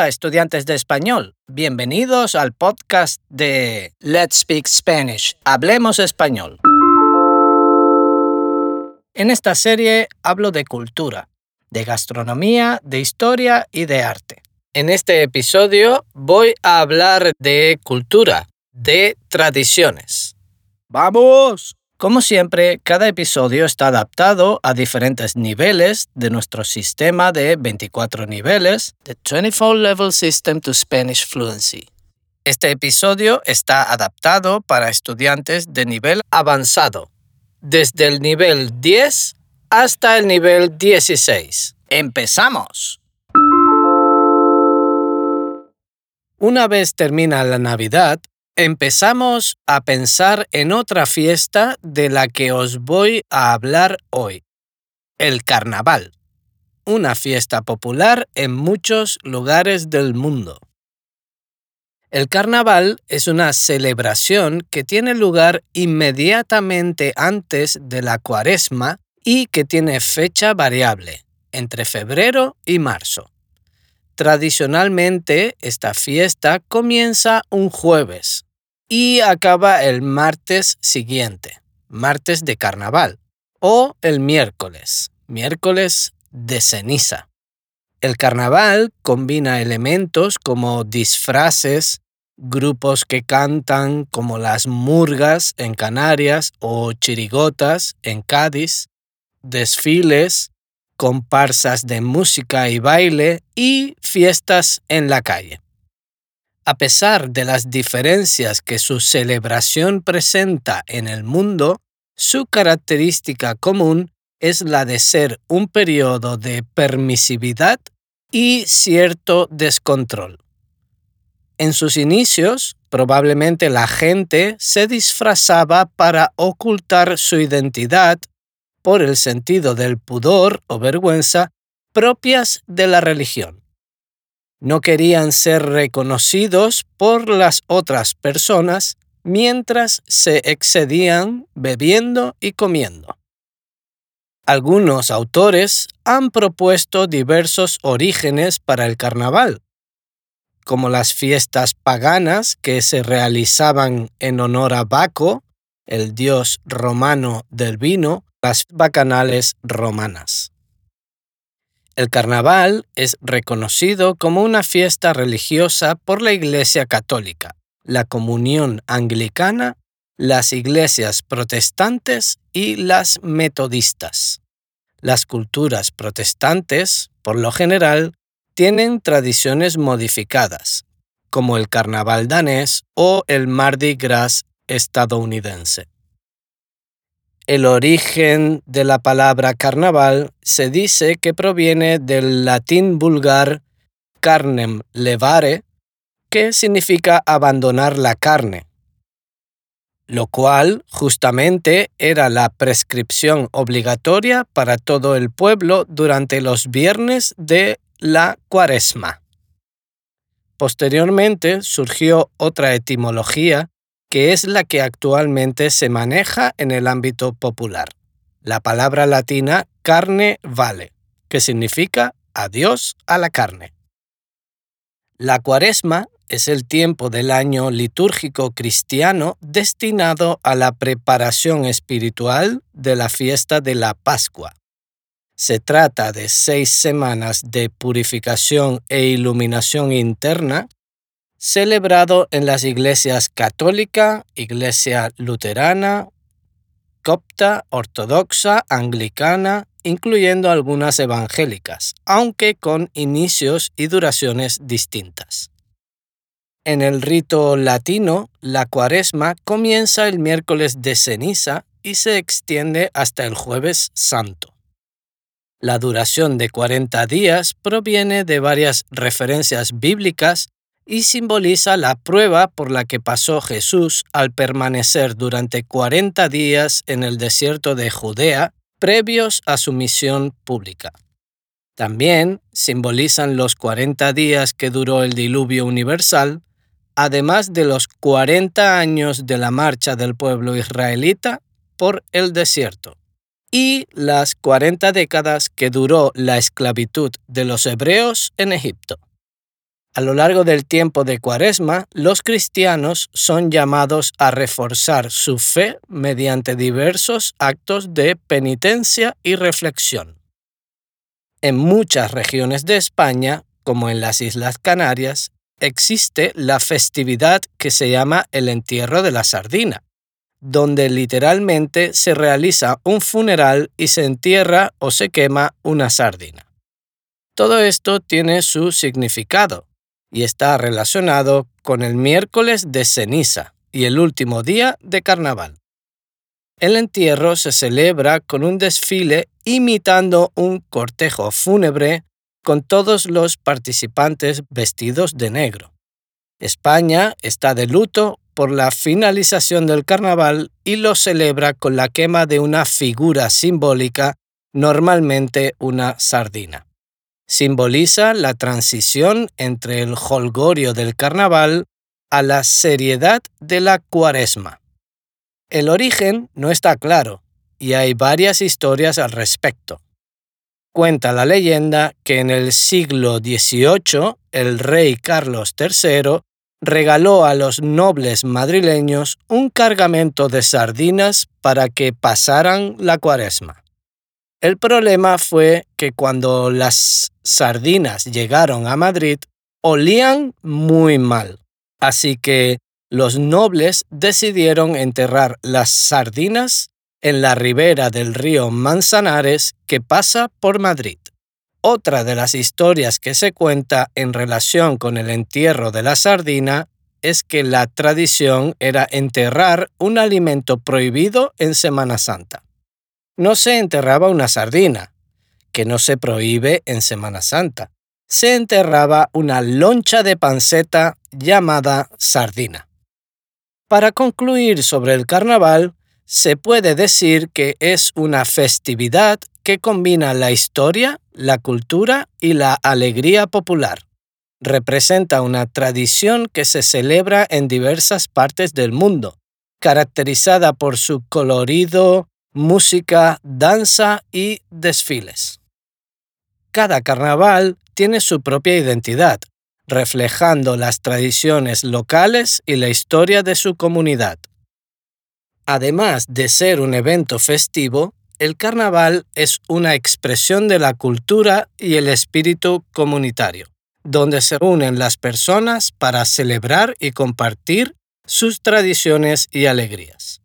Hola estudiantes de español, bienvenidos al podcast de Let's Speak Spanish, Hablemos Español. En esta serie hablo de cultura, de gastronomía, de historia y de arte. En este episodio voy a hablar de cultura, de tradiciones. ¡Vamos! Como siempre, cada episodio está adaptado a diferentes niveles de nuestro sistema de 24 niveles, The 24 Level System to Spanish Fluency. Este episodio está adaptado para estudiantes de nivel avanzado, desde el nivel 10 hasta el nivel 16. ¡Empezamos! Una vez termina la Navidad, empezamos a pensar en otra fiesta de la que os voy a hablar hoy, el carnaval, una fiesta popular en muchos lugares del mundo. El carnaval es una celebración que tiene lugar inmediatamente antes de la cuaresma y que tiene fecha variable, entre febrero y marzo. Tradicionalmente, esta fiesta comienza un jueves, y acaba el martes siguiente, martes de carnaval, o el miércoles, miércoles de ceniza. El carnaval combina elementos como disfraces, grupos que cantan como las murgas en Canarias o chirigotas en Cádiz, desfiles, comparsas de música y baile y fiestas en la calle. A pesar de las diferencias que su celebración presenta en el mundo, su característica común es la de ser un periodo de permisividad y cierto descontrol. En sus inicios, probablemente la gente se disfrazaba para ocultar su identidad por el sentido del pudor o vergüenza propias de la religión no querían ser reconocidos por las otras personas mientras se excedían bebiendo y comiendo. Algunos autores han propuesto diversos orígenes para el carnaval, como las fiestas paganas que se realizaban en honor a Baco, el dios romano del vino, las bacanales romanas. El carnaval es reconocido como una fiesta religiosa por la Iglesia Católica, la Comunión Anglicana, las iglesias protestantes y las metodistas. Las culturas protestantes, por lo general, tienen tradiciones modificadas, como el carnaval danés o el Mardi Gras estadounidense. El origen de la palabra carnaval se dice que proviene del latín vulgar carnem levare, que significa abandonar la carne, lo cual justamente era la prescripción obligatoria para todo el pueblo durante los viernes de la cuaresma. Posteriormente surgió otra etimología que es la que actualmente se maneja en el ámbito popular. La palabra latina carne vale, que significa adiós a la carne. La cuaresma es el tiempo del año litúrgico cristiano destinado a la preparación espiritual de la fiesta de la Pascua. Se trata de seis semanas de purificación e iluminación interna celebrado en las iglesias católica, iglesia luterana, copta, ortodoxa, anglicana, incluyendo algunas evangélicas, aunque con inicios y duraciones distintas. En el rito latino, la cuaresma comienza el miércoles de ceniza y se extiende hasta el jueves santo. La duración de 40 días proviene de varias referencias bíblicas y simboliza la prueba por la que pasó Jesús al permanecer durante 40 días en el desierto de Judea previos a su misión pública. También simbolizan los 40 días que duró el diluvio universal, además de los 40 años de la marcha del pueblo israelita por el desierto y las 40 décadas que duró la esclavitud de los hebreos en Egipto. A lo largo del tiempo de Cuaresma, los cristianos son llamados a reforzar su fe mediante diversos actos de penitencia y reflexión. En muchas regiones de España, como en las Islas Canarias, existe la festividad que se llama el entierro de la sardina, donde literalmente se realiza un funeral y se entierra o se quema una sardina. Todo esto tiene su significado y está relacionado con el miércoles de ceniza y el último día de carnaval. El entierro se celebra con un desfile imitando un cortejo fúnebre con todos los participantes vestidos de negro. España está de luto por la finalización del carnaval y lo celebra con la quema de una figura simbólica, normalmente una sardina simboliza la transición entre el holgorio del carnaval a la seriedad de la cuaresma. El origen no está claro y hay varias historias al respecto. Cuenta la leyenda que en el siglo XVIII el rey Carlos III regaló a los nobles madrileños un cargamento de sardinas para que pasaran la cuaresma. El problema fue que cuando las sardinas llegaron a Madrid, olían muy mal. Así que los nobles decidieron enterrar las sardinas en la ribera del río Manzanares que pasa por Madrid. Otra de las historias que se cuenta en relación con el entierro de la sardina es que la tradición era enterrar un alimento prohibido en Semana Santa no se enterraba una sardina, que no se prohíbe en Semana Santa. Se enterraba una loncha de panceta llamada sardina. Para concluir sobre el carnaval, se puede decir que es una festividad que combina la historia, la cultura y la alegría popular. Representa una tradición que se celebra en diversas partes del mundo, caracterizada por su colorido, música, danza y desfiles. Cada carnaval tiene su propia identidad, reflejando las tradiciones locales y la historia de su comunidad. Además de ser un evento festivo, el carnaval es una expresión de la cultura y el espíritu comunitario, donde se unen las personas para celebrar y compartir sus tradiciones y alegrías.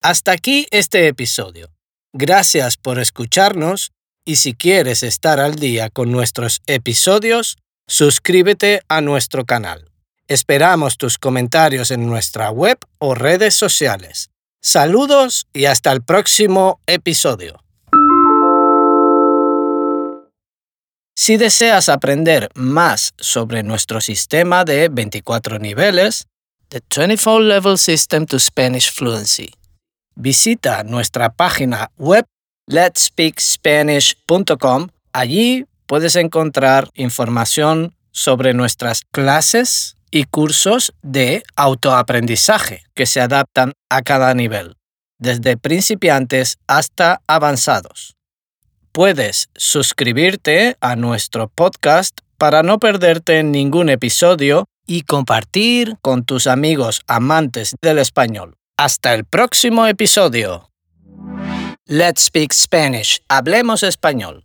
Hasta aquí este episodio. Gracias por escucharnos y si quieres estar al día con nuestros episodios, suscríbete a nuestro canal. Esperamos tus comentarios en nuestra web o redes sociales. Saludos y hasta el próximo episodio. Si deseas aprender más sobre nuestro sistema de 24 niveles, The 24 Level System to Spanish Fluency, visita nuestra página web letspeakspanish.com. Allí puedes encontrar información sobre nuestras clases y cursos de autoaprendizaje que se adaptan a cada nivel, desde principiantes hasta avanzados. Puedes suscribirte a nuestro podcast para no perderte ningún episodio y compartir con tus amigos amantes del español. Hasta el próximo episodio. Let's Speak Spanish. Hablemos español.